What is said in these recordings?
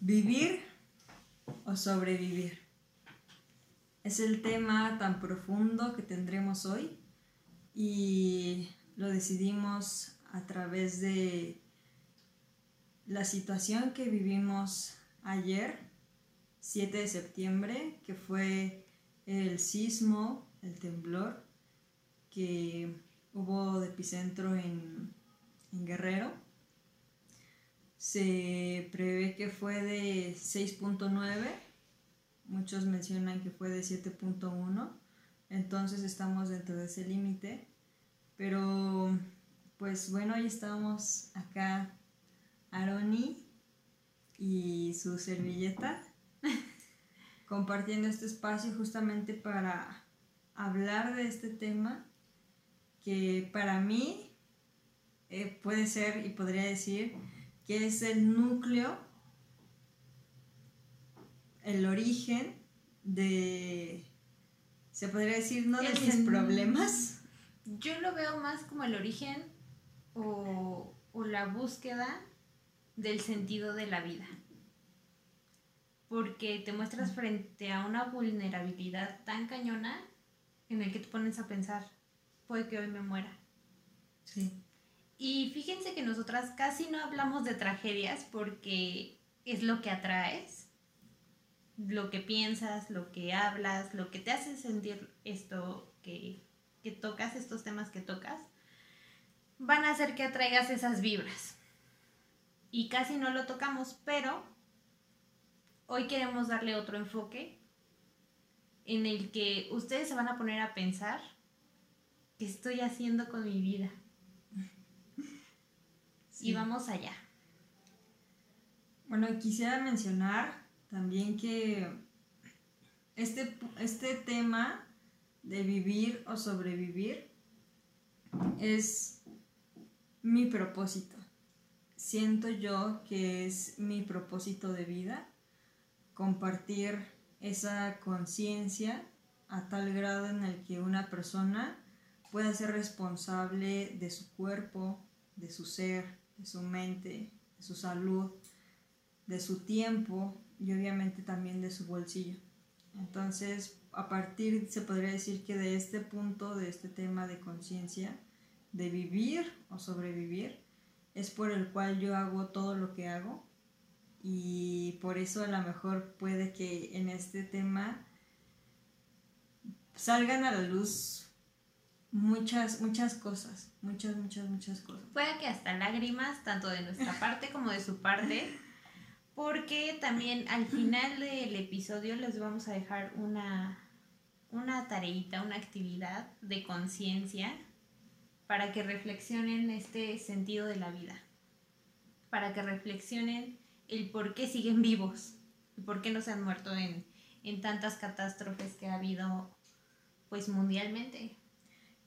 Vivir o sobrevivir. Es el tema tan profundo que tendremos hoy y lo decidimos a través de la situación que vivimos ayer, 7 de septiembre, que fue el sismo, el temblor que hubo de epicentro en, en Guerrero se prevé que fue de 6.9, muchos mencionan que fue de 7.1, entonces estamos dentro de ese límite, pero pues bueno, hoy estamos acá Aroni y su servilleta compartiendo este espacio justamente para hablar de este tema que para mí eh, puede ser y podría decir que es el núcleo, el origen de, se podría decir, no de mis problemas. Yo lo veo más como el origen o, o la búsqueda del sentido de la vida. Porque te muestras frente a una vulnerabilidad tan cañona en el que te pones a pensar, puede que hoy me muera. Sí. Y fíjense que nosotras casi no hablamos de tragedias porque es lo que atraes, lo que piensas, lo que hablas, lo que te hace sentir esto que, que tocas, estos temas que tocas, van a hacer que atraigas esas vibras. Y casi no lo tocamos, pero hoy queremos darle otro enfoque en el que ustedes se van a poner a pensar qué estoy haciendo con mi vida y vamos allá. Bueno, quisiera mencionar también que este, este tema de vivir o sobrevivir es mi propósito. Siento yo que es mi propósito de vida compartir esa conciencia a tal grado en el que una persona pueda ser responsable de su cuerpo, de su ser, de su mente, de su salud, de su tiempo y obviamente también de su bolsillo. Entonces, a partir, se podría decir que de este punto, de este tema de conciencia, de vivir o sobrevivir, es por el cual yo hago todo lo que hago y por eso a lo mejor puede que en este tema salgan a la luz muchas, muchas cosas, muchas, muchas, muchas cosas. Puede que hasta lágrimas, tanto de nuestra parte como de su parte, porque también al final del episodio les vamos a dejar una, una tareita, una actividad de conciencia para que reflexionen este sentido de la vida, para que reflexionen el por qué siguen vivos y por qué no se han muerto en, en tantas catástrofes que ha habido pues mundialmente.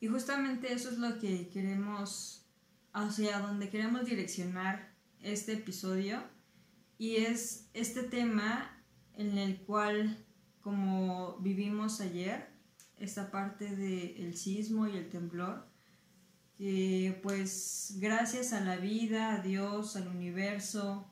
Y justamente eso es lo que queremos, hacia donde queremos direccionar este episodio. Y es este tema en el cual, como vivimos ayer, esta parte del sismo y el temblor, que pues gracias a la vida, a Dios, al universo,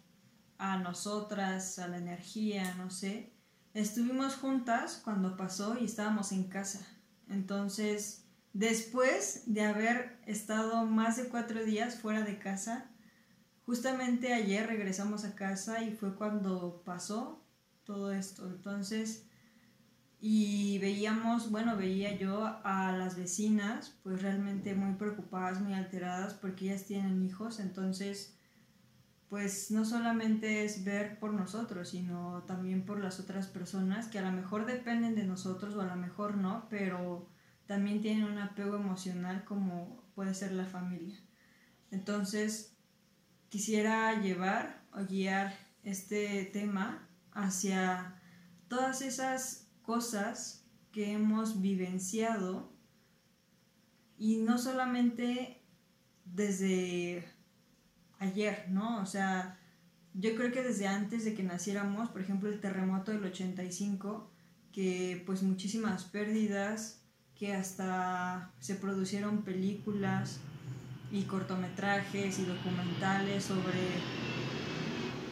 a nosotras, a la energía, no sé, estuvimos juntas cuando pasó y estábamos en casa. Entonces, Después de haber estado más de cuatro días fuera de casa, justamente ayer regresamos a casa y fue cuando pasó todo esto. Entonces, y veíamos, bueno, veía yo a las vecinas pues realmente muy preocupadas, muy alteradas porque ellas tienen hijos, entonces pues no solamente es ver por nosotros, sino también por las otras personas que a lo mejor dependen de nosotros o a lo mejor no, pero también tienen un apego emocional como puede ser la familia. Entonces, quisiera llevar o guiar este tema hacia todas esas cosas que hemos vivenciado y no solamente desde ayer, ¿no? O sea, yo creo que desde antes de que naciéramos, por ejemplo, el terremoto del 85, que pues muchísimas pérdidas, que hasta se producieron películas y cortometrajes y documentales sobre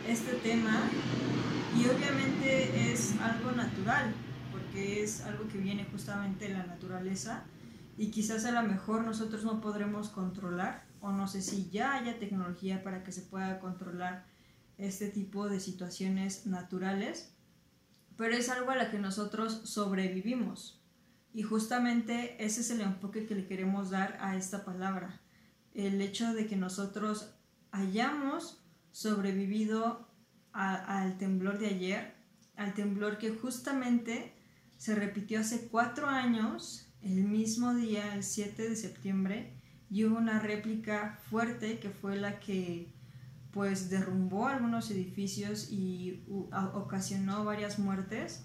este tema Y obviamente es algo natural, porque es algo que viene justamente de la naturaleza y quizás a lo mejor nosotros no podremos controlar o no sé si ya haya tecnología para que se pueda controlar este tipo de situaciones naturales, pero es algo a la que nosotros sobrevivimos. Y justamente ese es el enfoque que le queremos dar a esta palabra. El hecho de que nosotros hayamos sobrevivido al temblor de ayer, al temblor que justamente se repitió hace cuatro años, el mismo día, el 7 de septiembre, y hubo una réplica fuerte que fue la que pues derrumbó algunos edificios y ocasionó varias muertes.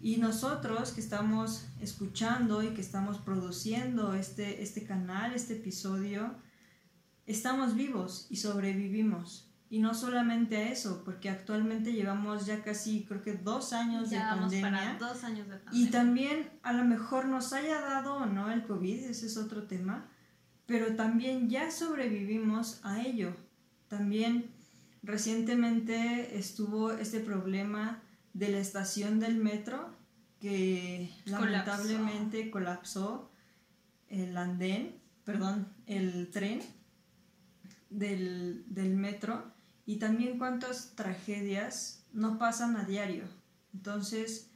Y nosotros que estamos escuchando y que estamos produciendo este, este canal, este episodio, estamos vivos y sobrevivimos. Y no solamente a eso, porque actualmente llevamos ya casi, creo que dos años de pandemia. dos años de pandemia. Y también a lo mejor nos haya dado o no el COVID, ese es otro tema, pero también ya sobrevivimos a ello. También recientemente estuvo este problema de la estación del metro que lamentablemente colapsó el andén, perdón, el tren del, del metro y también cuántas tragedias no pasan a diario. Entonces,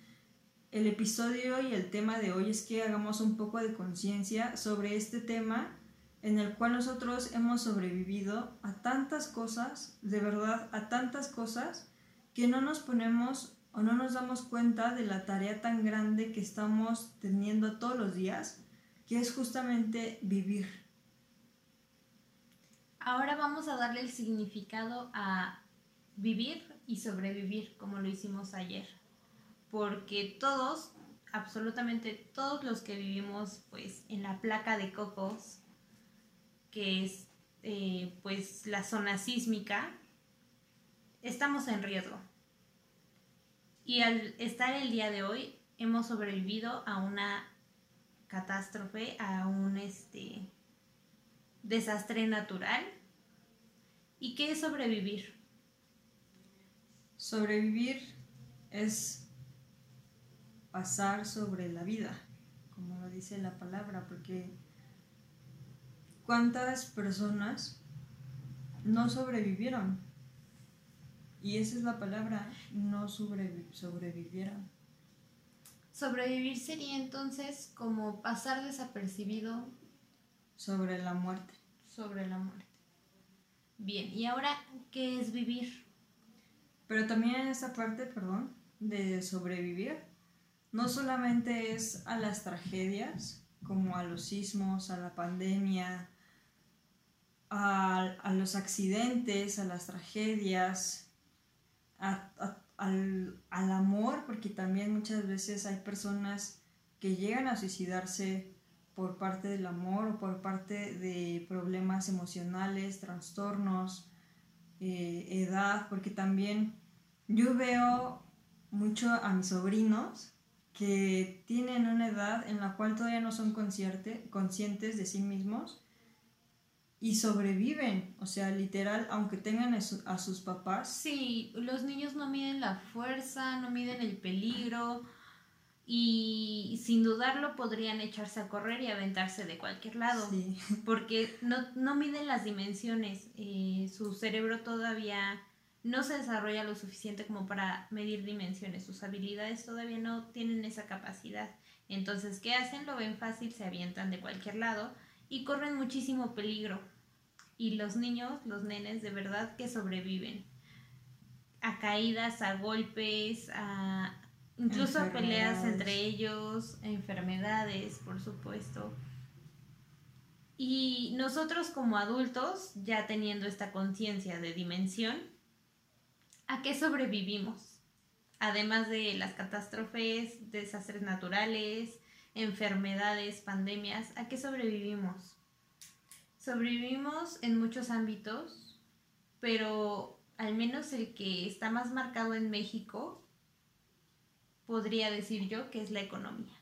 el episodio y el tema de hoy es que hagamos un poco de conciencia sobre este tema en el cual nosotros hemos sobrevivido a tantas cosas, de verdad, a tantas cosas, que no nos ponemos o no nos damos cuenta de la tarea tan grande que estamos teniendo todos los días, que es justamente vivir. Ahora vamos a darle el significado a vivir y sobrevivir, como lo hicimos ayer, porque todos, absolutamente todos los que vivimos pues en la placa de cocos, que es eh, pues la zona sísmica, estamos en riesgo. Y al estar el día de hoy, hemos sobrevivido a una catástrofe, a un este, desastre natural. ¿Y qué es sobrevivir? Sobrevivir es pasar sobre la vida, como lo dice la palabra, porque ¿Cuántas personas no sobrevivieron? Y esa es la palabra, no sobrevivieron. Sobrevivir sería entonces como pasar desapercibido sobre la muerte. Sobre la muerte. Bien, ¿y ahora qué es vivir? Pero también en esta parte, perdón, de sobrevivir, no solamente es a las tragedias, como a los sismos, a la pandemia, a, los accidentes, a las tragedias, al, amor, porque también muchas veces hay personas que llegan a suicidarse por parte del amor o por parte de problemas emocionales, trastornos, eh, edad, porque también yo veo mucho a mis sobrinos que tienen una edad en la cual todavía no son conscientes de sí mismos y sobreviven, o sea, literal, aunque tengan a, sus papás. Sí, los niños no miden la fuerza, no miden el peligro y sin dudarlo podrían echarse a correr y aventarse de cualquier lado, porque no, no, miden las dimensiones, eh, su cerebro todavía no se desarrolla lo suficiente como para medir dimensiones, sus habilidades todavía no tienen esa capacidad. Entonces, ¿qué hacen? Lo ven fácil, se avientan de cualquier lado y corren muchísimo peligro. Y los niños, los nenes, de verdad que sobreviven a caídas, a golpes, a incluso a peleas entre ellos, enfermedades, por supuesto. Y nosotros como adultos, ya teniendo esta conciencia de dimensión, ¿a qué sobrevivimos? Además de las catástrofes, desastres naturales, enfermedades, pandemias, ¿a qué sobrevivimos? Sobrevivimos en muchos ámbitos, pero al menos el que está más marcado en México, podría decir yo que es la economía.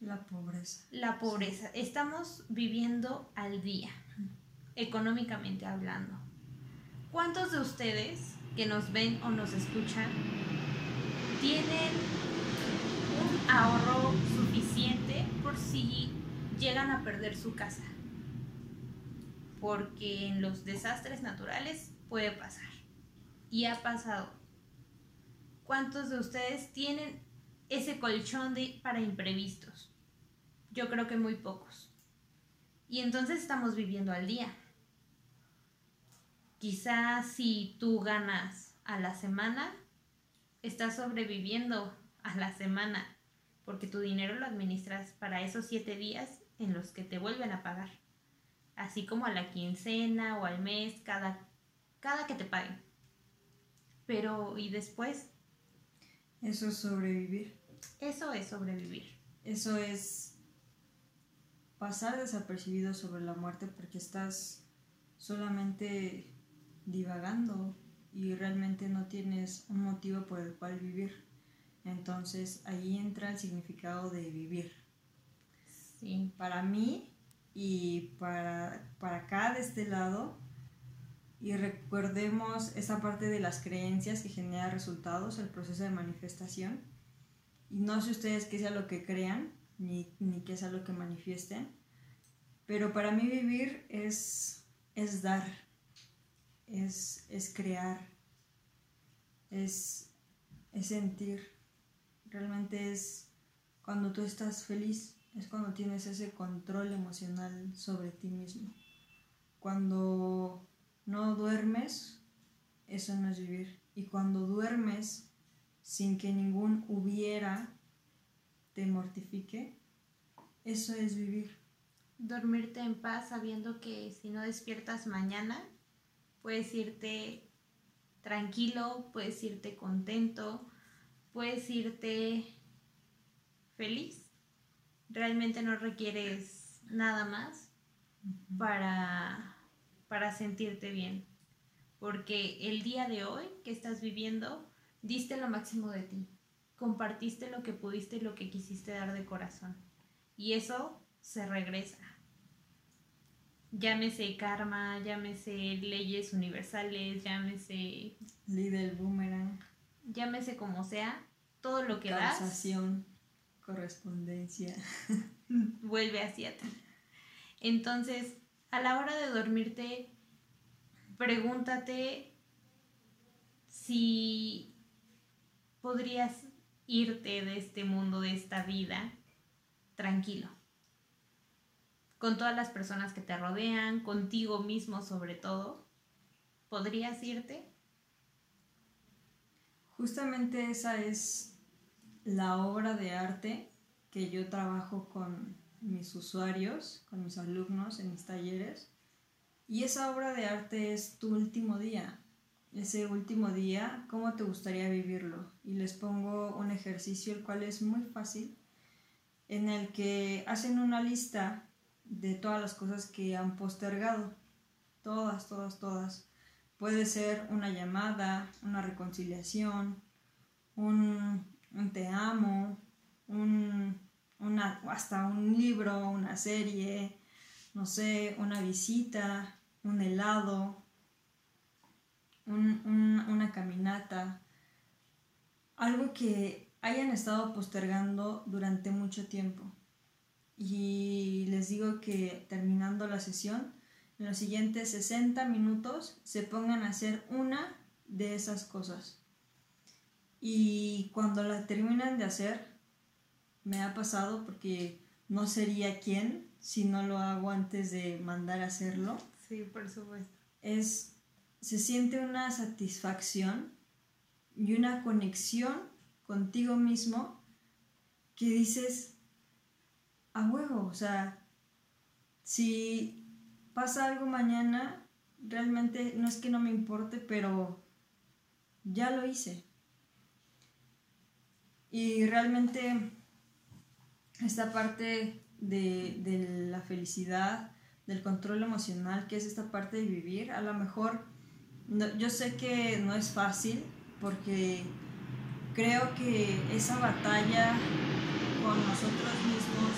La pobreza. La pobreza. Estamos viviendo al día, económicamente hablando. ¿Cuántos de ustedes que nos ven o nos escuchan tienen un ahorro suficiente por si llegan a perder su casa. Porque en los desastres naturales puede pasar. Y ha pasado. ¿Cuántos de ustedes tienen ese colchón de, para imprevistos? Yo creo que muy pocos. Y entonces estamos viviendo al día. Quizás si tú ganas a la semana, estás sobreviviendo a la semana, porque tu dinero lo administras para esos siete días en los que te vuelven a pagar, así como a la quincena o al mes, cada, cada que te paguen. Pero, ¿y después? Eso es sobrevivir. Eso es sobrevivir. Eso es pasar desapercibido sobre la muerte porque estás solamente divagando y realmente no tienes un motivo por el cual vivir. Entonces ahí entra el significado de vivir. Sí. Para mí y para, para acá de este lado, y recordemos esa parte de las creencias que genera resultados, el proceso de manifestación. Y no sé ustedes qué sea lo que crean, ni, ni qué sea lo que manifiesten, pero para mí vivir es, es dar, es, es crear, es, es sentir. Realmente es cuando tú estás feliz, es cuando tienes ese control emocional sobre ti mismo. Cuando no duermes, eso no es vivir. Y cuando duermes sin que ningún hubiera te mortifique, eso es vivir. Dormirte en paz sabiendo que si no despiertas mañana, puedes irte tranquilo, puedes irte contento, puedes irte feliz. Realmente no requieres nada más para, para sentirte bien. Porque el día de hoy que estás viviendo, diste lo máximo de ti. Compartiste lo que pudiste y lo que quisiste dar de corazón. Y eso se regresa. Llámese karma, llámese leyes universales, llámese... Ley del boomerang. Llámese como sea, todo lo que Causación, correspondencia. vuelve hacia ti. Entonces, a la hora de dormirte, pregúntate si podrías irte de este mundo, de esta vida, tranquilo. Con todas las personas que te rodean, contigo mismo sobre todo. ¿Podrías irte? Justamente esa es la obra de arte que yo trabajo con mis usuarios, con mis alumnos en mis talleres. Y esa obra de arte es tu último día. Ese último día, ¿cómo te gustaría vivirlo? Y les pongo un ejercicio, el cual es muy fácil, en el que hacen una lista de todas las cosas que han postergado. Todas, todas, todas. Puede ser una llamada, una reconciliación, un, un te amo, un, una, hasta un libro, una serie, no sé, una visita, un helado, un, un, una caminata, algo que hayan estado postergando durante mucho tiempo. Y les digo que terminando la sesión, en los siguientes 60 minutos se pongan a hacer una de esas cosas. Y cuando la terminan de hacer, me ha pasado porque no sería quien si no lo hago antes de mandar a hacerlo. Sí, por supuesto. Es, se siente una satisfacción y una conexión contigo mismo que dices, a huevo, o sea, si pasa algo mañana, realmente no es que no me importe, pero ya lo hice. Y realmente esta parte de, de, la felicidad, del control emocional, que es esta parte de vivir, a lo mejor yo sé que no es fácil porque creo que esa batalla con nosotros mismos,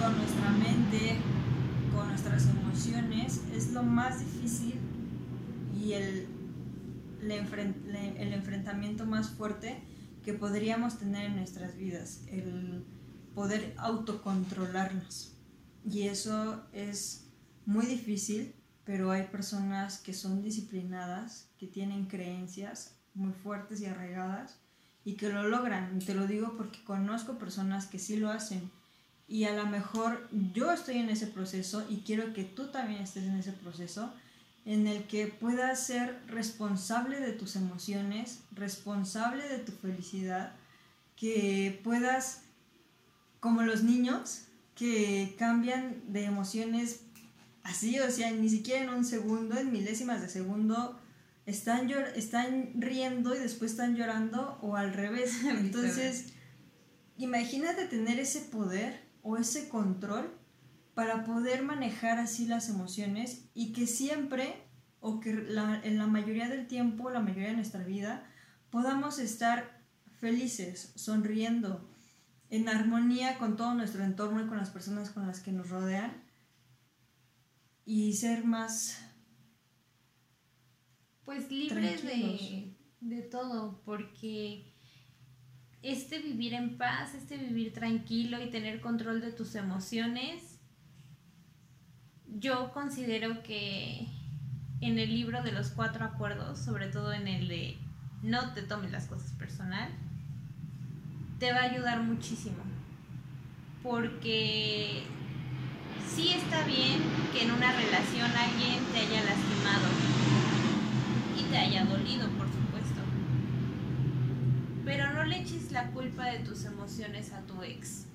con nuestra mente, con nuestras emociones, es lo más difícil y el, el enfrentamiento más fuerte que podríamos tener en nuestras vidas, el poder autocontrolarnos. Y eso es muy difícil, pero hay personas que son disciplinadas, que tienen creencias muy fuertes y arraigadas y que lo logran. Te lo digo porque conozco personas que sí lo hacen. Y a lo mejor yo estoy en ese proceso y quiero que tú también estés en ese proceso en el que puedas ser responsable de tus emociones, responsable de tu felicidad, que puedas, como los niños, que cambian de emociones así, o sea, ni siquiera en un segundo, en milésimas de segundo, están, están riendo y después están llorando o al revés. Entonces, imagínate tener ese poder o ese control para poder manejar así las emociones y que siempre o que en la mayoría del tiempo, la mayoría de nuestra vida, podamos estar felices, sonriendo, en armonía con todo nuestro entorno y con las personas con las que nos rodean y ser más pues libres de, de todo porque este vivir en paz, este vivir tranquilo y tener control de tus emociones yo considero que en el libro de los cuatro acuerdos, sobre todo en el de no te tomes las cosas personal, te va a ayudar muchísimo. Porque sí está bien que en una relación alguien te haya lastimado y te haya dolido, por supuesto. Pero no le eches la culpa de tus emociones a tu ex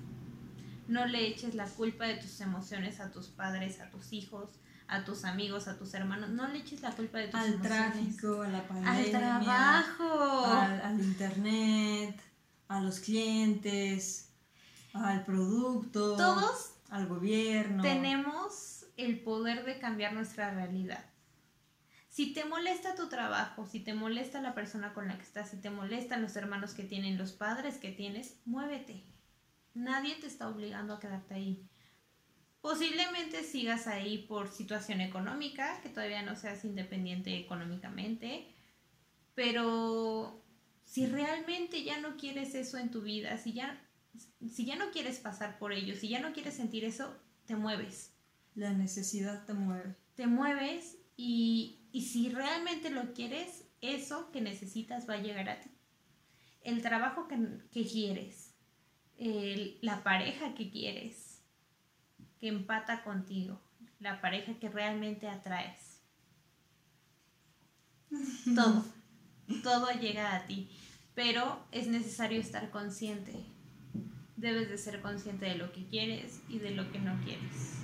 no le eches la culpa de tus emociones a tus padres, a tus hijos, a tus amigos, a tus hermanos. No le eches la culpa de tus al tráfico, a la pandemia, al trabajo, al, internet, a los clientes, al producto, todos al gobierno. Tenemos el poder de cambiar nuestra realidad. Si te molesta tu trabajo, si te molesta la persona con la que estás, si te molestan los hermanos que tienen, los padres que tienes, muévete. Nadie te está obligando a quedarte ahí. Posiblemente sigas ahí por situación económica, que todavía no seas independiente económicamente, pero si realmente ya no quieres eso en tu vida, si ya, si ya no quieres pasar por ello, si ya no quieres sentir eso, te mueves. La necesidad te mueve. Te mueves y, si realmente lo quieres, eso que necesitas va a llegar a ti. El trabajo que, que quieres, la pareja que quieres, que empata contigo, la pareja que realmente atraes. Todo, todo llega a ti, pero es necesario estar consciente. Debes de ser consciente de lo que quieres y de lo que no quieres.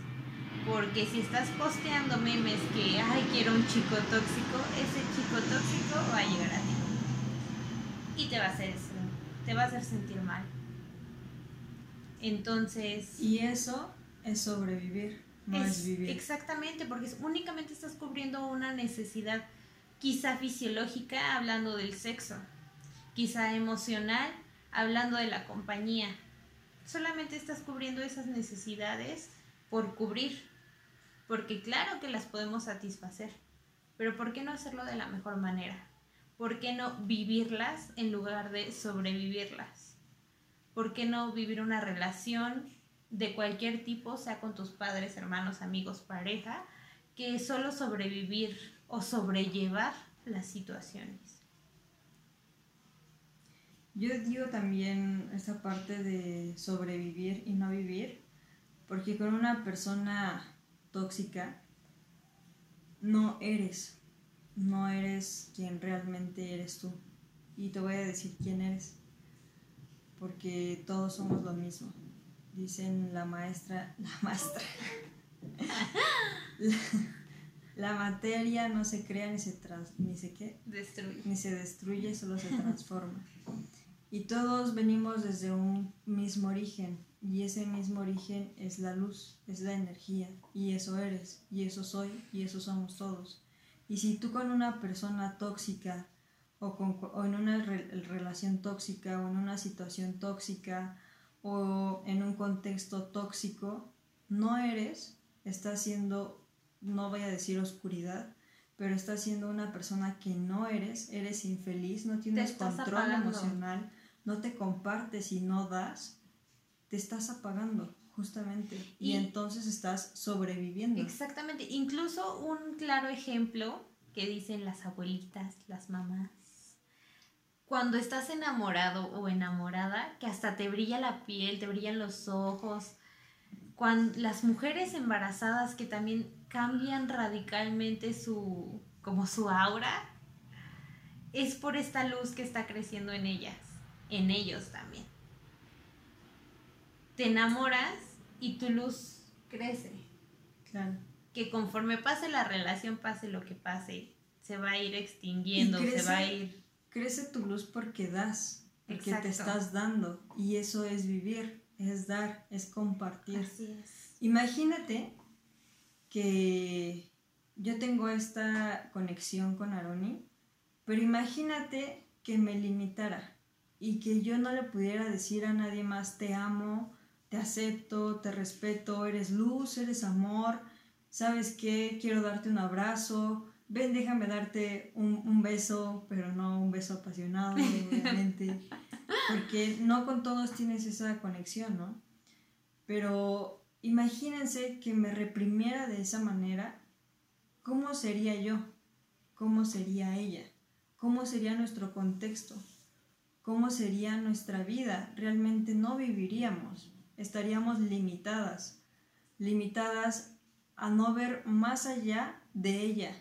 Porque si estás posteando memes que, ay, quiero un chico tóxico, ese chico tóxico va a llegar a ti. Y te va a hacer, te va a hacer sentir mal entonces... Y eso es sobrevivir, no es, vivir. Exactamente, porque únicamente estás cubriendo una necesidad quizá fisiológica hablando del sexo, quizá emocional hablando de la compañía. Solamente estás cubriendo esas necesidades por cubrir, porque claro que las podemos satisfacer, pero ¿por qué no hacerlo de la mejor manera? ¿Por qué no vivirlas en lugar de sobrevivirlas? ¿Por qué no vivir una relación de cualquier tipo, sea con tus padres, hermanos, amigos, pareja, que solo sobrevivir o sobrellevar las situaciones? Yo digo también esa parte de sobrevivir y no vivir, porque con una persona tóxica no eres, no eres quien realmente eres tú. Y te voy a decir quién eres porque todos somos lo mismo. Dicen la maestra, la maestra. la, materia no se crea ni se trans, ni se qué, destruye. Ni se destruye, solo se transforma. Y todos venimos desde un mismo origen y ese mismo origen es la luz, es la energía y eso eres y eso soy y eso somos todos. Y si tú con una persona tóxica o, en una relación tóxica o en una situación tóxica o en un contexto tóxico, no eres, está haciendo, no voy a decir oscuridad, pero estás siendo una persona que no eres, eres infeliz, no tienes control emocional, no te compartes y no das, te estás apagando justamente y, entonces estás sobreviviendo. Exactamente, incluso un claro ejemplo que dicen las abuelitas, las mamás. Cuando estás enamorado o enamorada, que hasta te brilla la piel, te brillan los ojos. Cuando las mujeres embarazadas que también cambian radicalmente su como su aura, es por esta luz que está creciendo en ellas, en ellos también. Te enamoras y tu luz crece. Claro. Que conforme pase la relación, pase lo que pase, se va a ir extinguiendo, se va a ir... Crece tu luz porque das, porque te estás dando. Y eso es vivir, es dar, es compartir. Así es. Imagínate que yo tengo esta conexión con Aroni, pero imagínate que me limitara y que yo no le pudiera decir a nadie más te amo, te acepto, te respeto, eres luz, eres amor, ¿sabes qué? Quiero darte un abrazo, ven, déjame darte un, beso, pero no un beso apasionado, obviamente, porque no con todos tienes esa conexión, ¿no? Pero imagínense que me reprimiera de esa manera, ¿cómo sería yo? ¿Cómo sería ella? ¿Cómo sería nuestro contexto? ¿Cómo sería nuestra vida? Realmente no viviríamos estaríamos limitadas, limitadas a no ver más allá de ella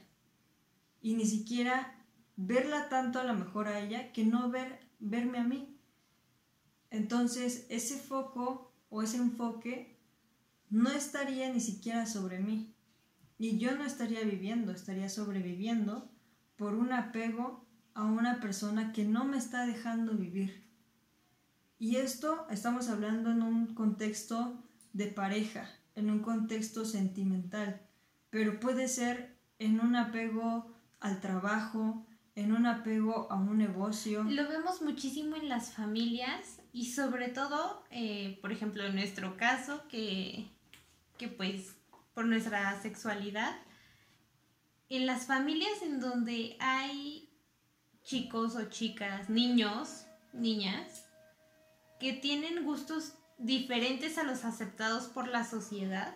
y ni siquiera verla tanto a lo mejor a ella que no ver, verme a mí. Entonces ese foco o ese enfoque no estaría ni siquiera sobre mí y yo no estaría viviendo, estaría sobreviviendo por un apego a una persona que no me está dejando vivir. Y esto estamos hablando en un contexto de pareja, en un contexto sentimental, pero puede ser en un apego al trabajo, en un apego a un negocio. Lo vemos muchísimo en las familias y sobre todo, eh, por ejemplo, en nuestro caso, que, que pues por nuestra sexualidad, en las familias en donde hay chicos o chicas, niños, niñas, que tienen gustos diferentes a los aceptados por la sociedad,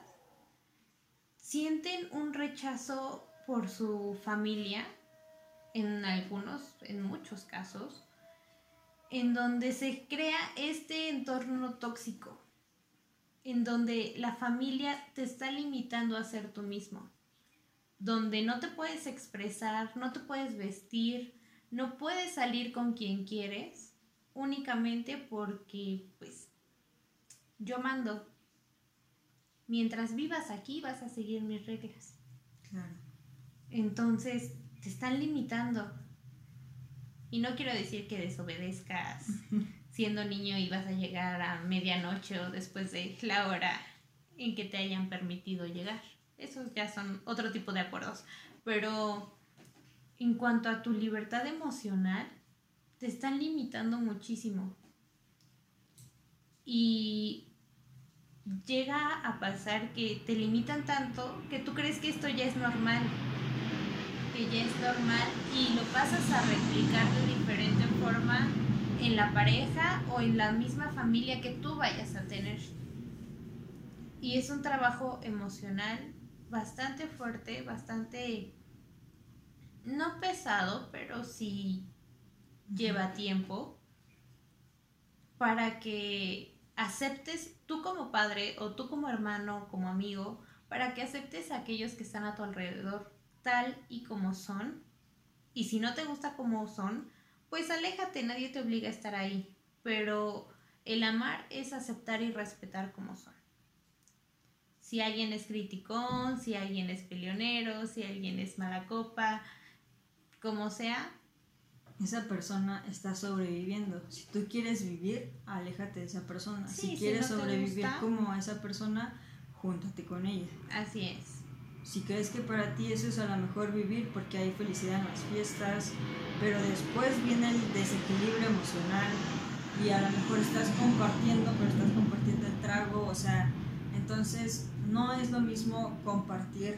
sienten un rechazo por su familia, en algunos, en muchos casos, en donde se crea este entorno tóxico, en donde la familia te está limitando a ser tú mismo, donde no te puedes expresar, no te puedes vestir, no puedes salir con quien quieres únicamente porque pues yo mando. Mientras vivas aquí vas a seguir mis reglas. Claro. Entonces te están limitando. Y no quiero decir que desobedezcas siendo niño y vas a llegar a medianoche o después de la hora en que te hayan permitido llegar. Esos ya son otro tipo de acuerdos. Pero en cuanto a tu libertad emocional, te están limitando muchísimo. Y llega a pasar que te limitan tanto que tú crees que esto ya es normal, que ya es normal y lo pasas a replicar de diferente forma en la pareja o en la misma familia que tú vayas a tener. Y es un trabajo emocional bastante fuerte, bastante no pesado, pero sí lleva tiempo para que aceptes tú como padre o tú como hermano, como amigo, para que aceptes a aquellos que están a tu alrededor tal y como son. Y si no te gusta como son, pues aléjate, nadie te obliga a estar ahí. Pero el amar es aceptar y respetar como son. Si alguien es criticón, si alguien es peleonero, si alguien es mala copa, como sea, esa persona está sobreviviendo. Si tú quieres vivir, aléjate de esa persona. si quieres sobrevivir como a esa persona, júntate con ella. Así es. Si crees que para ti eso es a lo mejor vivir porque hay felicidad en las fiestas, pero después viene el desequilibrio emocional y a lo mejor estás compartiendo, pero estás compartiendo el trago, o sea, entonces no es lo mismo compartir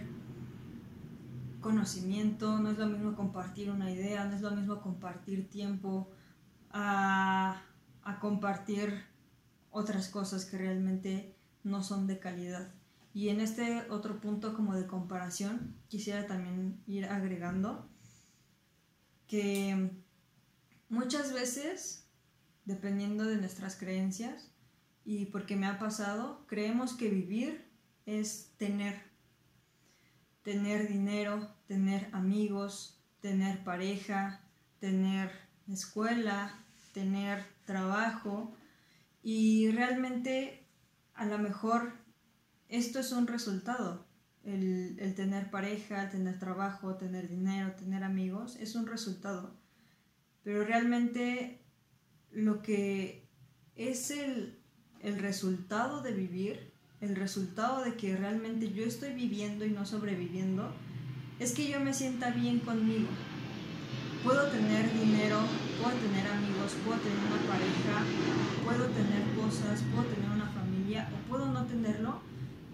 conocimiento, no es lo mismo compartir una idea, no es lo mismo compartir tiempo, a, a compartir otras cosas que realmente no son de calidad. Y en este otro punto como de comparación, quisiera también ir agregando que muchas veces, dependiendo de nuestras creencias, y porque me ha pasado, creemos que vivir es tener, tener dinero, tener amigos, tener pareja, tener escuela, tener trabajo. Y realmente a lo mejor esto es un resultado. El, el, tener pareja, el tener trabajo, tener dinero, tener amigos, es un resultado. Pero realmente lo que es el, el resultado de vivir, el resultado de que realmente yo estoy viviendo y no sobreviviendo, es que yo me sienta bien conmigo. Puedo tener dinero, puedo tener amigos, puedo tener una pareja, puedo tener cosas, puedo tener una familia o puedo no tenerlo,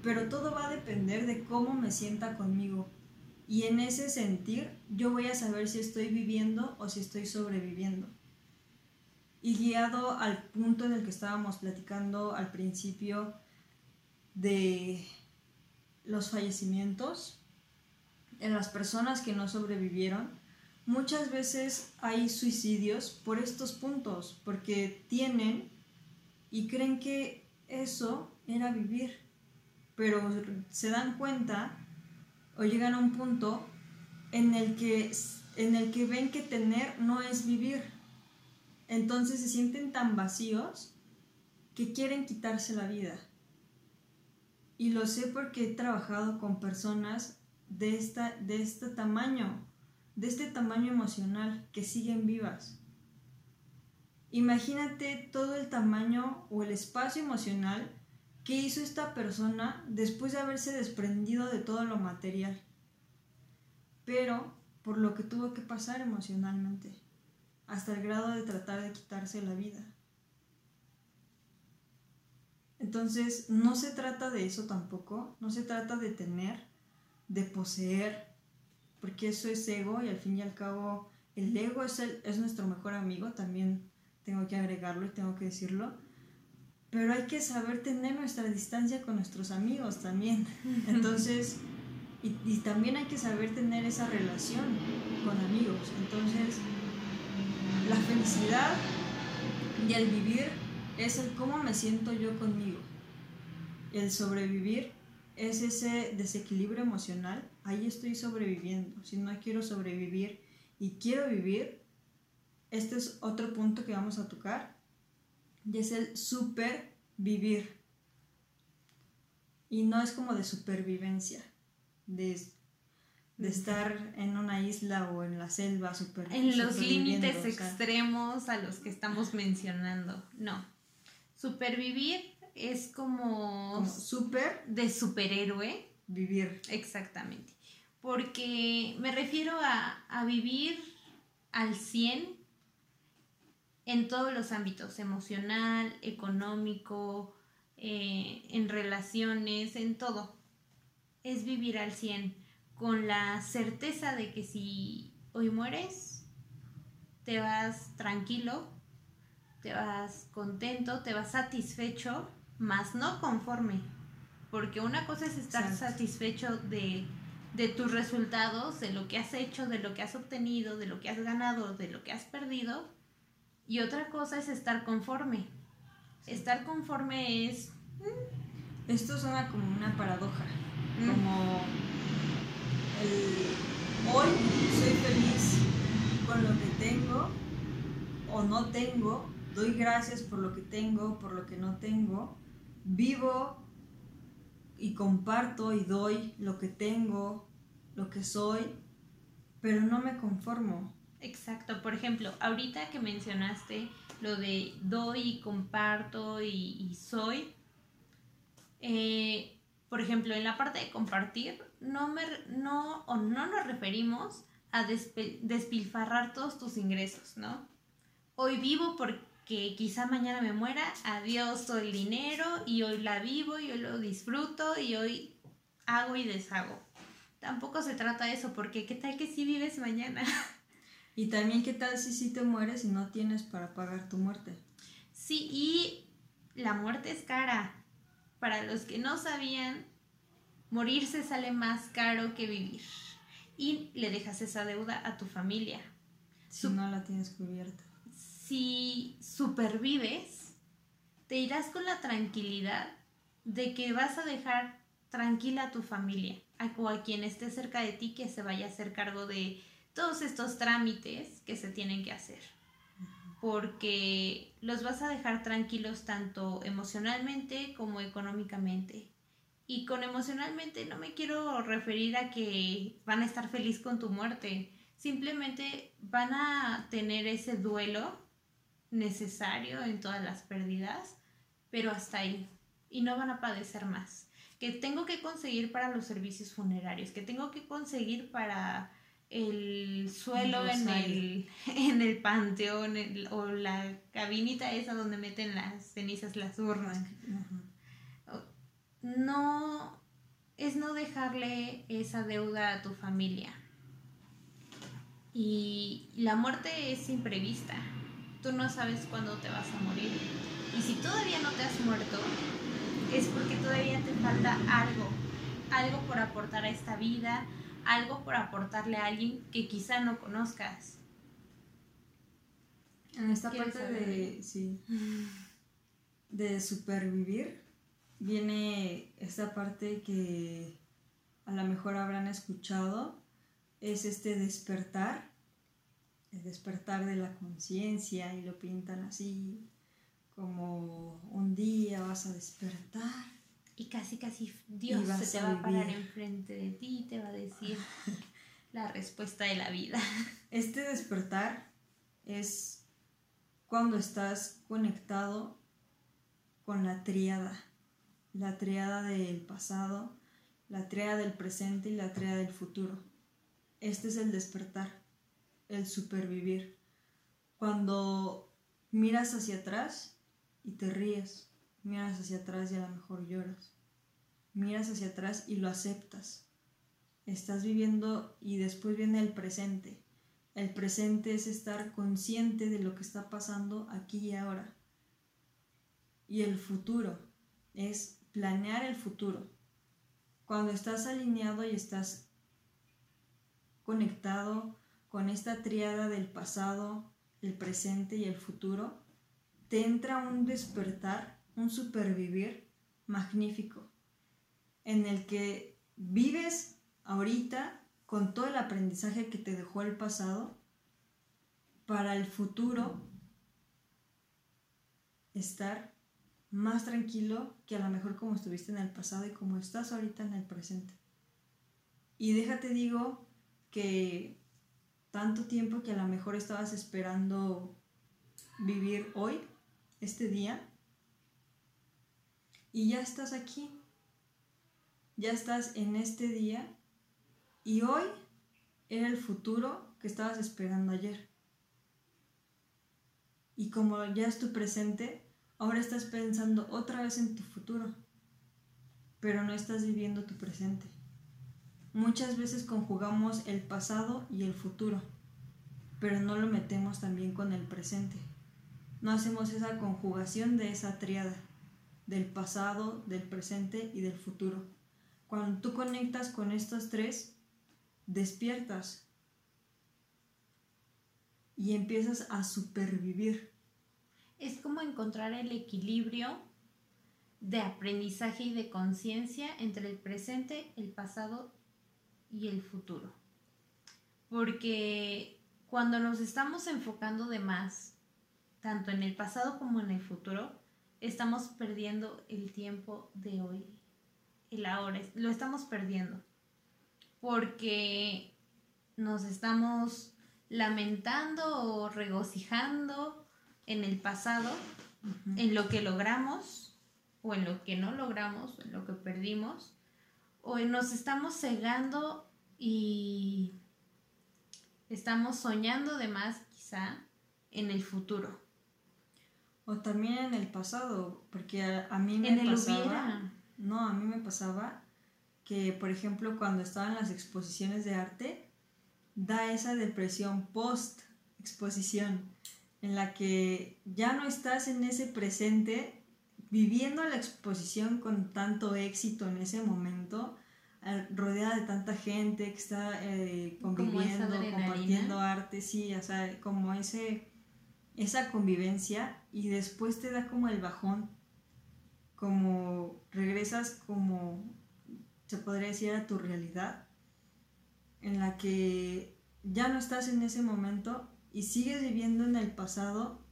pero todo va a depender de cómo me sienta conmigo. Y en ese sentir yo voy a saber si estoy viviendo o si estoy sobreviviendo. Y guiado al punto en el que estábamos platicando al principio de los fallecimientos, en las personas que no sobrevivieron, muchas veces hay suicidios por estos puntos, porque tienen y creen que eso era vivir, pero se dan cuenta o llegan a un punto en el que, en el que ven que tener no es vivir. Entonces se sienten tan vacíos que quieren quitarse la vida. Y lo sé porque he trabajado con personas de, esta, de este tamaño, de este tamaño emocional, que siguen vivas. Imagínate todo el tamaño o el espacio emocional que hizo esta persona después de haberse desprendido de todo lo material, pero por lo que tuvo que pasar emocionalmente, hasta el grado de tratar de quitarse la vida. Entonces, no se trata de eso tampoco, no se trata de tener, de poseer, porque eso es ego y al fin y al cabo el ego es, es nuestro mejor amigo, también tengo que agregarlo y tengo que decirlo, pero hay que saber tener nuestra distancia con nuestros amigos también. Entonces, y, y, también hay que saber tener esa relación con amigos. Entonces, la felicidad y el vivir es el cómo me siento yo conmigo. El sobrevivir es ese desequilibrio emocional. Ahí estoy sobreviviendo. Si no quiero sobrevivir y quiero vivir, este es otro punto que vamos a tocar. Y es el supervivir. Y no es como de supervivencia, de, de estar en una isla o en la selva super, En los límites extremos a los que estamos mencionando. No. Supervivir es como... Como super... De superhéroe. Vivir. Exactamente. Porque me refiero a, a vivir al 100 en todos los ámbitos, emocional, económico, eh, en relaciones, en todo. Es vivir al 100 con la certeza de que si hoy mueres, te vas tranquilo, te vas contento, te vas satisfecho, más no conforme. Porque una cosa es estar satisfecho de, de tus resultados, de lo que has hecho, de lo que has obtenido, de lo que has ganado, de lo que has perdido y otra cosa es estar conforme. Estar conforme es... Mm, esto suena como una paradoja. Mm. Como el, hoy soy feliz con lo que tengo o no tengo. Doy gracias por lo que tengo, por lo que no tengo. Vivo y comparto y doy lo que tengo, lo que soy, pero no me conformo. Exacto, por ejemplo, ahorita que mencionaste lo de doy, comparto y, soy, eh, por ejemplo, en la parte de compartir, no, me, no, o no nos referimos a despilfarrar todos tus ingresos, ¿no? Hoy vivo porque quizá mañana me muera, adiós el dinero y hoy la vivo y hoy lo disfruto y hoy hago y deshago. tampoco se trata de eso, porque ¿qué tal que si vives mañana? Y también qué tal si sí te mueres y no tienes para pagar tu muerte. Sí, y la muerte es cara. Para los que no sabían, morirse sale más caro que vivir. Y le dejas esa deuda a tu familia. Si no la tienes cubierta. Si supervives, te irás con la tranquilidad de que vas a dejar tranquila a tu familia o a quien esté cerca de ti que se vaya a hacer cargo de todos estos trámites que se tienen que hacer. Porque los vas a dejar tranquilos tanto emocionalmente como económicamente. Y con emocionalmente no me quiero referir a que van a estar feliz con tu muerte. Simplemente van a tener ese duelo necesario en todas las pérdidas, pero hasta ahí. Y no van a padecer más. Que tengo que conseguir para los servicios funerarios, que tengo que conseguir para el suelo en el, en el panteón o la cabinita esa donde meten las cenizas, las urnas. No es no dejarle esa deuda a tu familia. Y la muerte es imprevista. Tú no sabes cuándo te vas a morir. Y si todavía no te has muerto, es porque todavía te falta algo. Algo por aportar a esta vida, algo por aportarle a alguien que quizá no conozcas. En esta parte de, sí, de supervivir, viene esta parte que a lo mejor habrán escuchado, es este despertar, el despertar de la conciencia y lo pintan así, como un día vas a despertar y casi, casi Dios se te va a parar enfrente de ti y te va a decir la respuesta de la vida. Este despertar es cuando estás conectado con la triada, la triada del pasado, la triada del presente y la triada del futuro. Este es el despertar, el supervivir. Cuando miras hacia atrás y te ríes, Miras hacia atrás y a lo mejor lloras. Miras hacia atrás y lo aceptas. Estás viviendo y después viene el presente. El presente es estar consciente de lo que está pasando aquí y ahora. Y el futuro es planear el futuro. Cuando estás alineado y estás conectado con esta triada del pasado, el presente y el futuro, te entra un despertar un supervivir magnífico, en el que vives ahorita con todo el aprendizaje que te dejó el pasado, para el futuro estar más tranquilo que a lo mejor como estuviste en el pasado y como estás ahorita en el presente. Y déjate digo que tanto tiempo que a lo mejor estabas esperando vivir hoy, este día, y ya estás aquí. Ya estás en este día y hoy era el futuro que estabas esperando ayer. Y como ya es tu presente, ahora estás pensando otra vez en tu futuro, pero no estás viviendo tu presente. Muchas veces conjugamos el pasado y el futuro, pero no lo metemos también con el presente. No hacemos esa conjugación de esa triada del pasado, del presente y del futuro. Cuando tú conectas con estos tres, despiertas y empiezas a supervivir. Es como encontrar el equilibrio de aprendizaje y de conciencia entre el presente, el pasado y el futuro. Porque cuando nos estamos enfocando de más, tanto en el pasado como en el futuro, estamos perdiendo el tiempo de hoy, el ahora, lo estamos perdiendo, porque nos estamos lamentando o regocijando en el pasado, en lo que logramos o en lo que no logramos, en lo que perdimos, o nos estamos cegando y estamos soñando de más quizá en el futuro. O también en el pasado, porque a, mí me pasaba. No, a mí me pasaba que, por ejemplo, cuando estaba en las exposiciones de arte, da esa depresión post-exposición, en la que ya no estás en ese presente, viviendo la exposición con tanto éxito en ese momento, rodeada de tanta gente que está eh, conviviendo, compartiendo arte, sí, o sea, como ese, esa convivencia y después te da como el bajón, como regresas como, se podría decir, a tu realidad, en la que ya no estás en ese momento y sigues viviendo en el pasado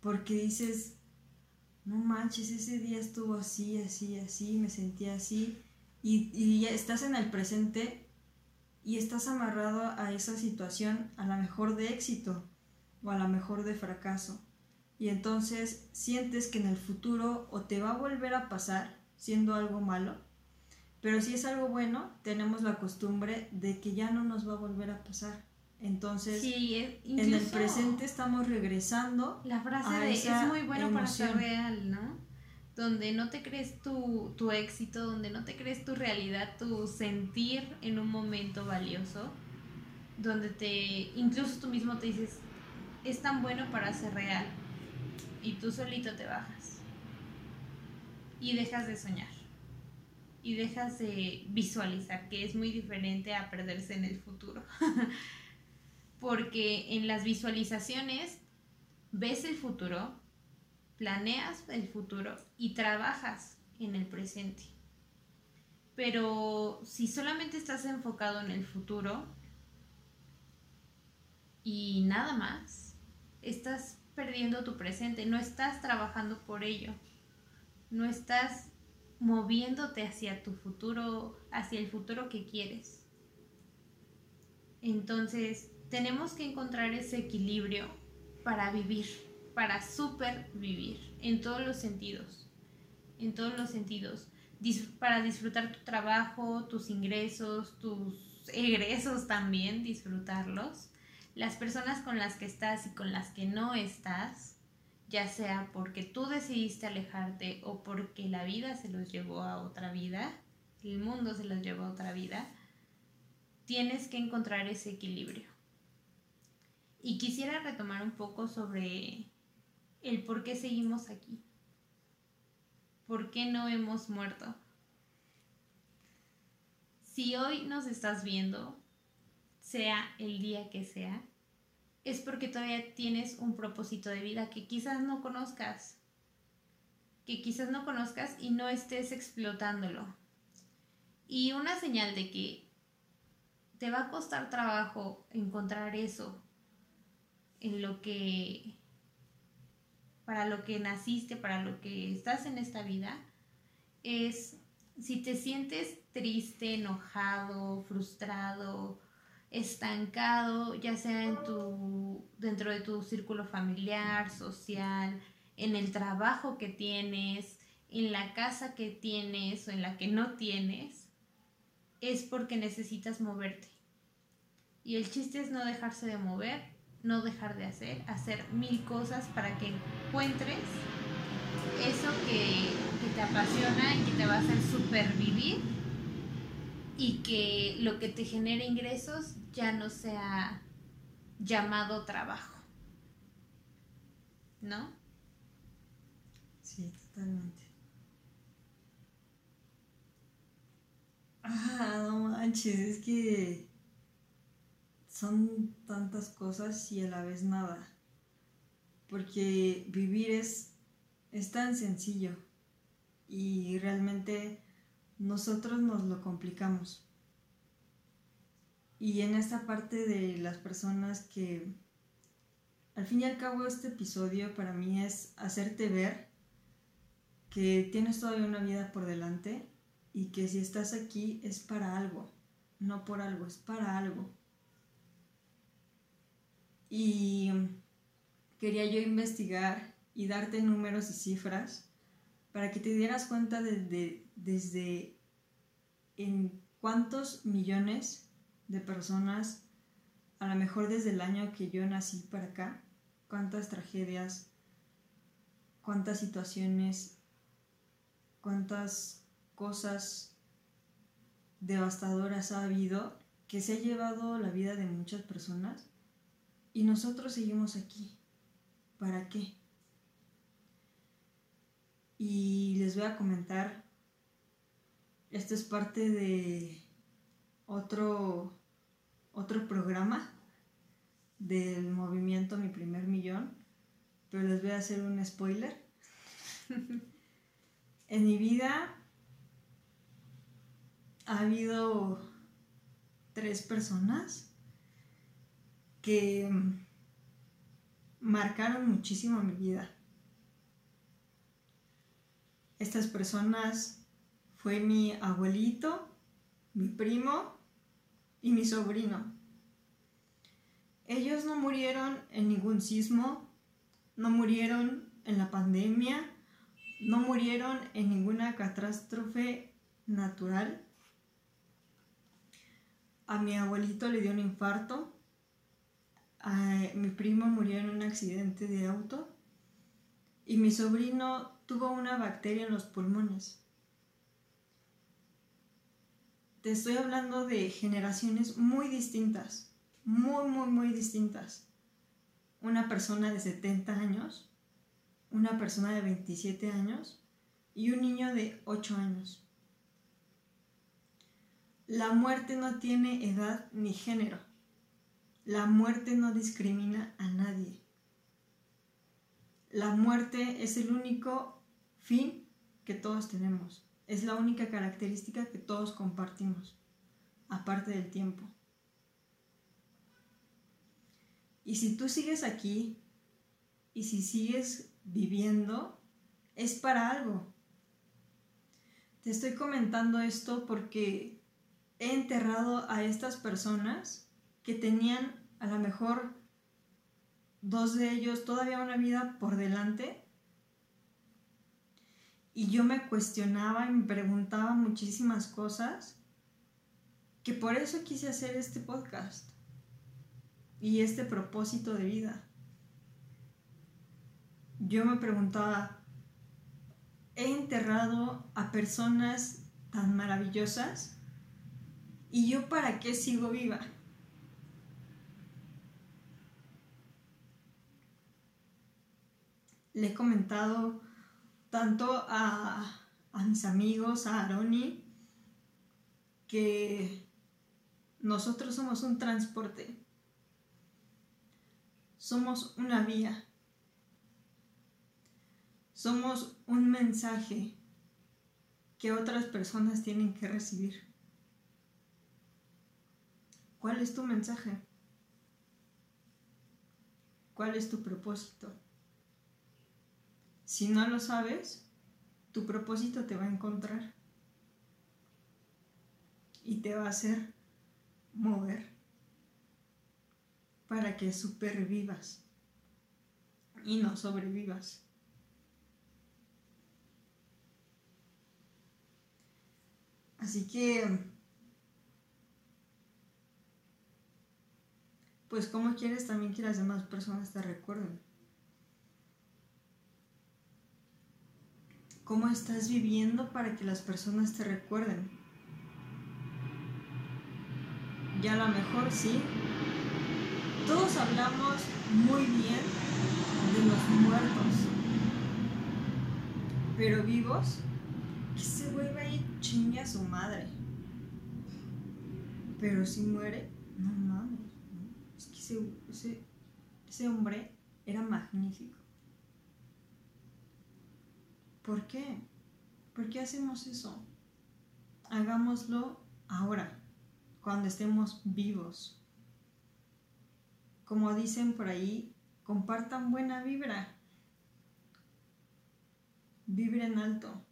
porque dices, no manches, ese día estuvo así, así, así, me sentía así y, estás en el presente y estás amarrado a esa situación a la mejor de éxito o a la mejor de fracaso. Y entonces sientes que en el futuro o te va a volver a pasar siendo algo malo, pero si es algo bueno, tenemos la costumbre de que ya no nos va a volver a pasar. Entonces, en el presente estamos regresando. La frase de es muy bueno para ser real, ¿no? donde no te crees tu, tu éxito, donde no te crees tu realidad, tu sentir en un momento valioso, donde te, incluso tú mismo te dices, es tan bueno para ser real, y tú solito te bajas, y dejas de soñar, y dejas de visualizar, que es muy diferente a perderse en el futuro, porque en las visualizaciones ves el futuro, planeas el futuro y trabajas en el presente. Pero si solamente estás enfocado en el futuro y nada más, estás perdiendo tu presente, no estás trabajando por ello, no estás moviéndote hacia tu futuro, hacia el futuro que quieres. Entonces, tenemos que encontrar ese equilibrio para vivir para supervivir en todos los sentidos, en todos los sentidos, para disfrutar tu trabajo, tus ingresos, tus egresos también, disfrutarlos, las personas con las que estás y con las que no estás, ya sea porque tú decidiste alejarte o porque la vida se los llevó a otra vida, el mundo se los llevó a otra vida, tienes que encontrar ese equilibrio. Y quisiera retomar un poco sobre el por qué seguimos aquí. ¿Por qué no hemos muerto? Si hoy nos estás viendo, sea el día que sea, es porque todavía tienes un propósito de vida que quizás no conozcas, que quizás no conozcas y no estés explotándolo. Y una señal de que te va a costar trabajo encontrar eso en lo que para lo que naciste, para lo que estás en esta vida, es si te sientes triste, enojado, frustrado, estancado, ya sea en tu, dentro de tu círculo familiar, social, en el trabajo que tienes, en la casa que tienes o en la que no tienes, es porque necesitas moverte. Y el chiste es no dejarse de mover no dejar de hacer, hacer mil cosas para que encuentres eso que, te apasiona y que te va a hacer supervivir y que lo que te genere ingresos ya no sea llamado trabajo. ¿No? Sí, totalmente. Ah, no manches, es que son tantas cosas y a la vez nada. Porque vivir es, es tan sencillo y realmente nosotros nos lo complicamos. Y en esta parte de las personas que, al fin y al cabo, este episodio para mí es hacerte ver que tienes todavía una vida por delante y que si estás aquí es para algo, no por algo, es para algo. Y quería yo investigar y darte números y cifras para que te dieras cuenta de, desde en cuántos millones de personas, a lo mejor desde el año que yo nací para acá, cuántas tragedias, cuántas situaciones, cuántas cosas devastadoras ha habido que se ha llevado la vida de muchas personas y nosotros seguimos aquí. ¿Para qué? Y les voy a comentar, esto es parte de otro, otro programa del movimiento Mi Primer Millón, pero les voy a hacer un spoiler. en mi vida ha habido tres personas que marcaron muchísimo mi vida. Estas personas fue mi abuelito, mi primo y mi sobrino. Ellos no murieron en ningún sismo, no murieron en la pandemia, no murieron en ninguna catástrofe natural. A mi abuelito le dio un infarto, a mi primo murió en un accidente de auto y mi sobrino tuvo una bacteria en los pulmones. Te estoy hablando de generaciones muy distintas, muy, muy, muy distintas. Una persona de 70 años, una persona de 27 años y un niño de 8 años. La muerte no tiene edad ni género. La muerte no discrimina a nadie. La muerte es el único fin que todos tenemos. Es la única característica que todos compartimos, aparte del tiempo. Y si tú sigues aquí y si sigues viviendo, es para algo. Te estoy comentando esto porque he enterrado a estas personas que tenían a lo mejor dos de ellos todavía una vida por delante. Y yo me cuestionaba y me preguntaba muchísimas cosas que por eso quise hacer este podcast y este propósito de vida. Yo me preguntaba, he enterrado a personas tan maravillosas y yo para qué sigo viva. le he comentado tanto a, mis amigos, a Aroni, que nosotros somos un transporte, somos una vía, somos un mensaje que otras personas tienen que recibir. ¿Cuál es tu mensaje? ¿Cuál es tu propósito? Si no lo sabes, tu propósito te va a encontrar y te va a hacer mover para que supervivas y no sobrevivas. Así que, pues como quieres también que las demás personas te recuerden. ¿Cómo estás viviendo para que las personas te recuerden? Ya a lo mejor sí. Todos hablamos muy bien de los muertos. Pero vivos, que se vuelve ahí chingue a su madre. Pero si muere, no mames. Es que ese, ese hombre era magnífico. ¿Por qué? ¿Por qué hacemos eso? Hagámoslo ahora, cuando estemos vivos. Como dicen por ahí, compartan buena vibra. Vibren alto.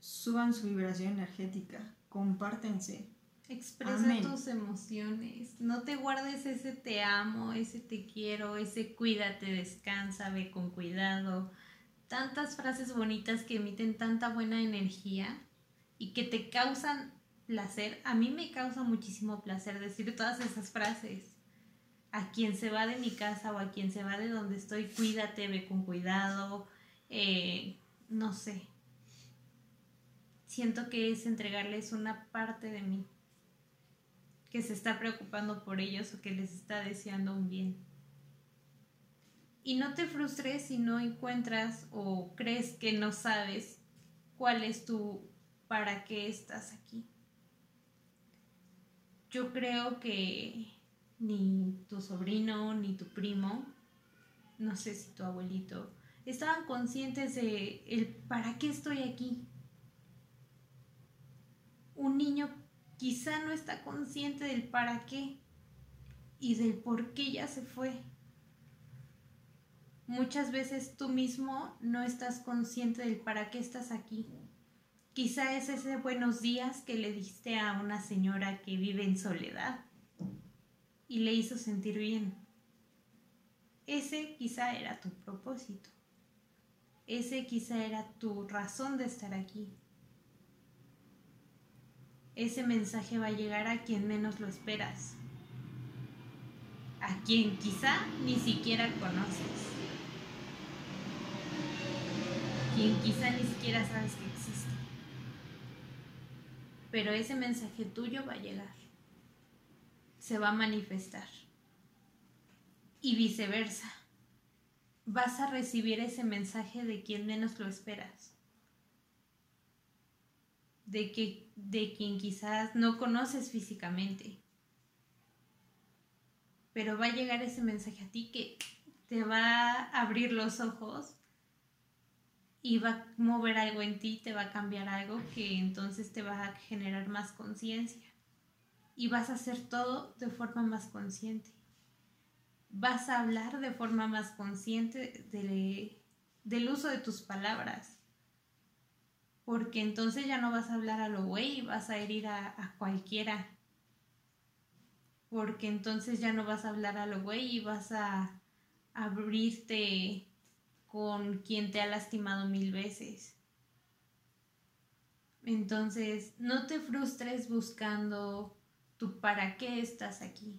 Suban su vibración energética. Compártense. Expresa tus emociones. No te guardes ese te amo, ese te quiero, ese cuídate, descansa, ve con cuidado tantas frases bonitas que emiten tanta buena energía y que te causan placer. A mí me causa muchísimo placer decir todas esas frases. A quien se va de mi casa o a quien se va de donde estoy, cuídate, ve con cuidado, eh, no sé. siento que es entregarles una parte de mí que se está preocupando por ellos o que les está deseando un bien. Y no te frustres si no encuentras o crees que no sabes cuál es tu para qué estás aquí. Yo creo que ni tu sobrino ni tu primo, no sé si tu abuelito, estaban conscientes de el para qué estoy aquí. Un niño quizá no está consciente del para qué y del por qué ya se fue. Muchas veces tú mismo no estás consciente del para qué estás aquí. Quizá es ese buenos días que le diste a una señora que vive en soledad y le hizo sentir bien. Ese quizá era tu propósito. Ese quizá era tu razón de estar aquí. Ese mensaje va a llegar a quien menos lo esperas. A quien quizá ni siquiera conoces quien quizá ni siquiera sabes que existe. Pero ese mensaje tuyo va a llegar, se va a manifestar. Y viceversa, vas a recibir ese mensaje de quien menos lo esperas. De, que, de quien quizás no conoces físicamente. Pero va a llegar ese mensaje a ti que te va a abrir los ojos y va a mover algo en ti, te va a cambiar algo que entonces te va a generar más conciencia. Y vas a hacer todo de forma más consciente. Vas a hablar de forma más consciente del uso de tus palabras. Porque entonces ya no vas a hablar a lo güey, vas a herir a, a cualquiera. Porque entonces ya no vas a hablar a lo güey y vas a abrirte con quien te ha lastimado mil veces. Entonces, no te frustres buscando tu para qué estás aquí.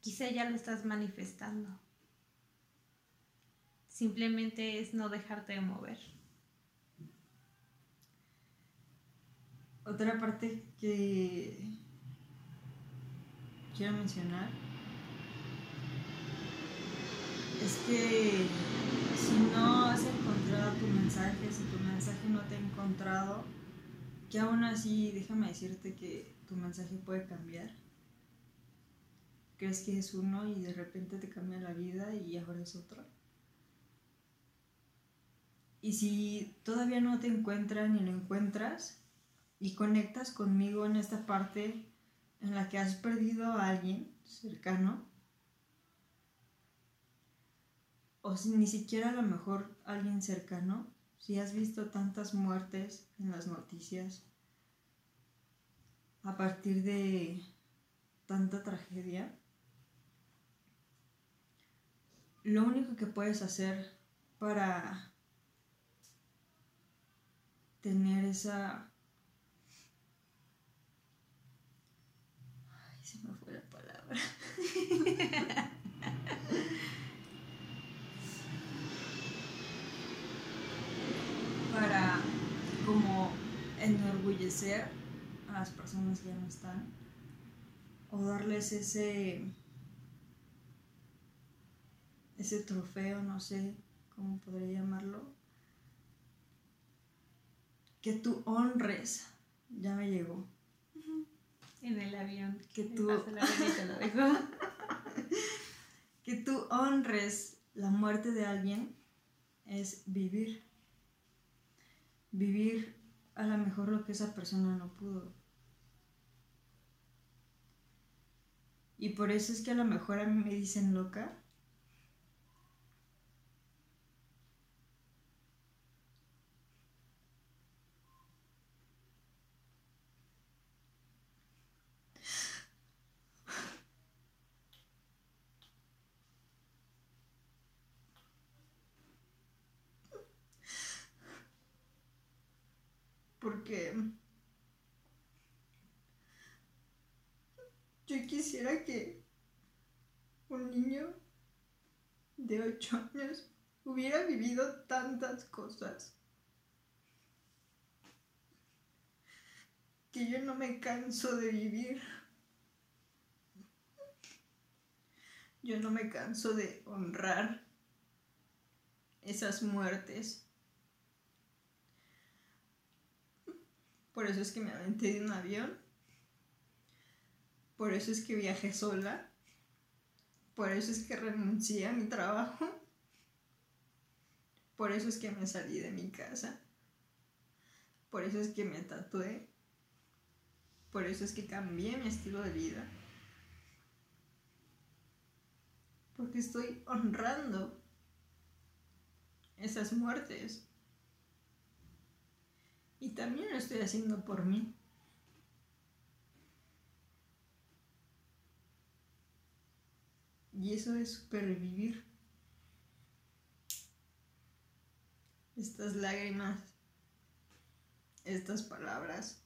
Quizá ya lo estás manifestando. Simplemente es no dejarte de mover. Otra parte que quiero mencionar es que si no has encontrado tu mensaje, si tu mensaje no te ha encontrado, que aún así déjame decirte que tu mensaje puede cambiar. Crees que es uno y de repente te cambia la vida y ahora es otro. Y si todavía no te encuentran ni lo encuentras y conectas conmigo en esta parte en la que has perdido a alguien cercano, o si ni siquiera a lo mejor alguien cercano, si has visto tantas muertes en las noticias a partir de tanta tragedia, lo único que puedes hacer para tener esa... Ay, se me fue la palabra. para como enorgullecer a las personas que ya no están o darles ese ese trofeo, no sé cómo podría llamarlo, que tú honres, ya me llegó. En el avión. Que tú, que tú honres la muerte de alguien es vivir vivir a lo mejor lo que esa persona no pudo. Y por eso es que a lo mejor a mí me dicen loca. años hubiera vivido tantas cosas que yo no me canso de vivir. Yo no me canso de honrar esas muertes. Por eso es que me aventé de un avión. Por eso es que viajé sola. Por eso es que renuncié a mi trabajo. Por eso es que me salí de mi casa. Por eso es que me tatué. Por eso es que cambié mi estilo de vida. Porque estoy honrando esas muertes. Y también lo estoy haciendo por mí. Y eso es supervivir. Estas lágrimas, estas palabras.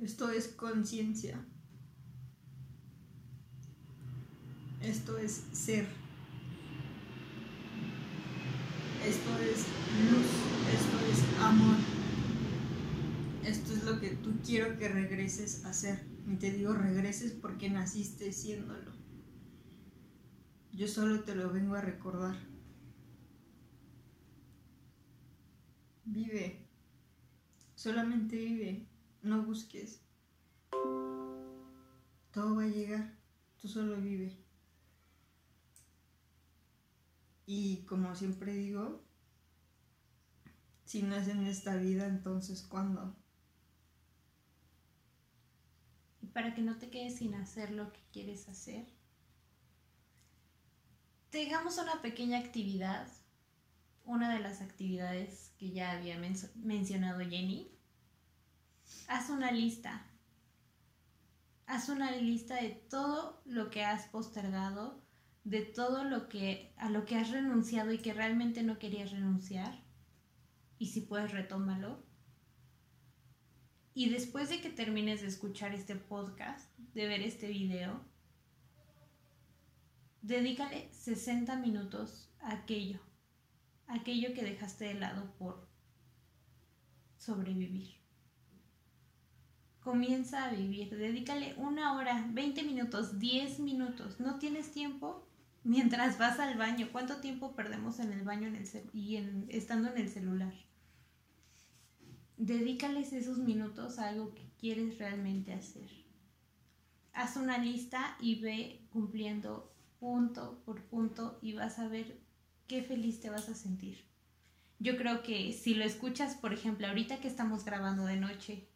Esto es conciencia. Esto es ser. Esto es luz. Esto es amor. Esto es lo que tú quiero que regreses a ser. Y te digo regreses porque naciste siéndolo. Yo solo te lo vengo a recordar. Vive. Solamente vive. No busques. Todo va a llegar. Tú solo vive. Y como siempre digo, si no es en esta vida, entonces ¿cuándo? Y para que no te quedes sin hacer lo que quieres hacer, tengamos una pequeña actividad, una de las actividades que ya había mencionado Jenny. Haz una lista. Haz una lista de todo lo que has postergado de todo lo que a lo que has renunciado y que realmente no querías renunciar y si puedes retómalo y después de que termines de escuchar este podcast de ver este video dedícale 60 minutos a aquello aquello que dejaste de lado por sobrevivir comienza a vivir dedícale una hora 20 minutos 10 minutos no tienes tiempo mientras vas al baño. ¿Cuánto tiempo perdemos en el baño en el y en, estando en el celular? Dedícales esos minutos a algo que quieres realmente hacer. Haz una lista y ve cumpliendo punto por punto y vas a ver qué feliz te vas a sentir. Yo creo que si lo escuchas, por ejemplo, ahorita que estamos grabando de noche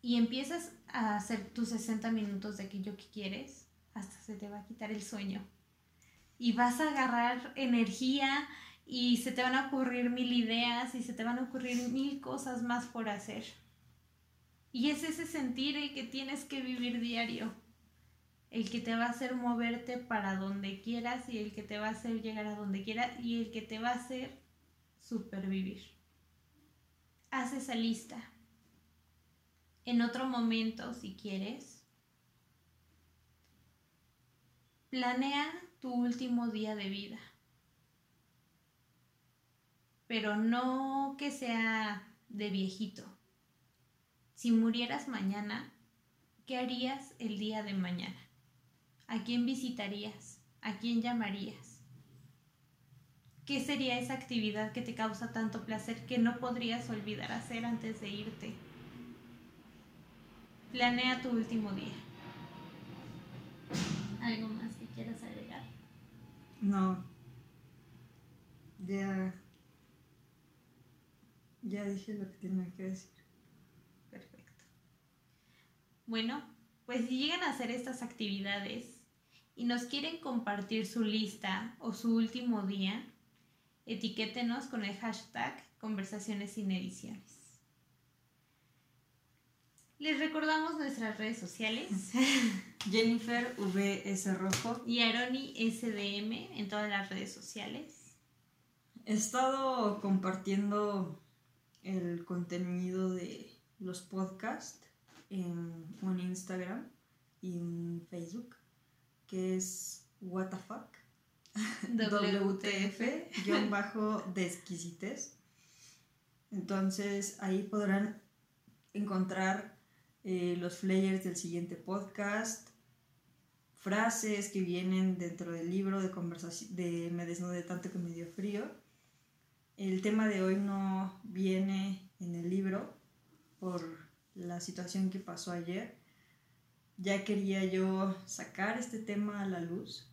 y empiezas a hacer tus 60 minutos de aquello que quieres, hasta se te va a quitar el sueño. Y vas a agarrar energía y se te van a ocurrir mil ideas y se te van a ocurrir mil cosas más por hacer. Y es ese sentir el que tienes que vivir diario, el que te va a hacer moverte para donde quieras y el que te va a hacer llegar a donde quieras y el que te va a hacer supervivir. Haz esa lista. En otro momento, si quieres, Planea tu último día de vida, pero no que sea de viejito. Si murieras mañana, ¿qué harías el día de mañana? ¿A quién visitarías? ¿A quién llamarías? ¿Qué sería esa actividad que te causa tanto placer que no podrías olvidar hacer antes de irte? Planea tu último día. ¿Algo más? quieras agregar? No. Ya. Ya dije lo que tenía que decir. Perfecto. Bueno, pues si llegan a hacer estas actividades y nos quieren compartir su lista o su último día, etiquétenos con el hashtag conversaciones sin ediciones. Les recordamos nuestras redes sociales. Jennifer VS Rojo. Y Aroni SDM en todas las redes sociales. He estado compartiendo el contenido de los podcasts en, en Instagram y en Facebook, que es WTF, WTF, guion bajo de exquisites. Entonces ahí podrán encontrar eh, los flyers del siguiente podcast, frases que vienen dentro del libro de conversación de Me desnudé tanto que me dio frío. El tema de hoy no viene en el libro por la situación que pasó ayer. Ya quería yo sacar este tema a la luz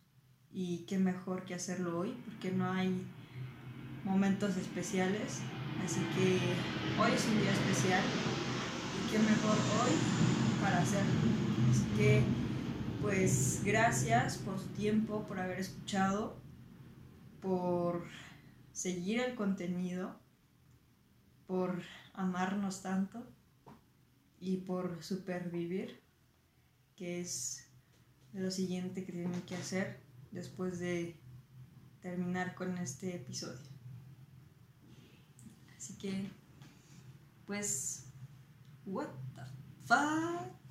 y qué mejor que hacerlo hoy porque no hay momentos especiales. Así que hoy es un día especial y qué mejor hoy para hacerlo. Así que pues gracias por su tiempo, por haber escuchado, por seguir el contenido, por amarnos tanto y por supervivir, que es lo siguiente que tienen que hacer después de terminar con este episodio. Así que, pues, what the fuck?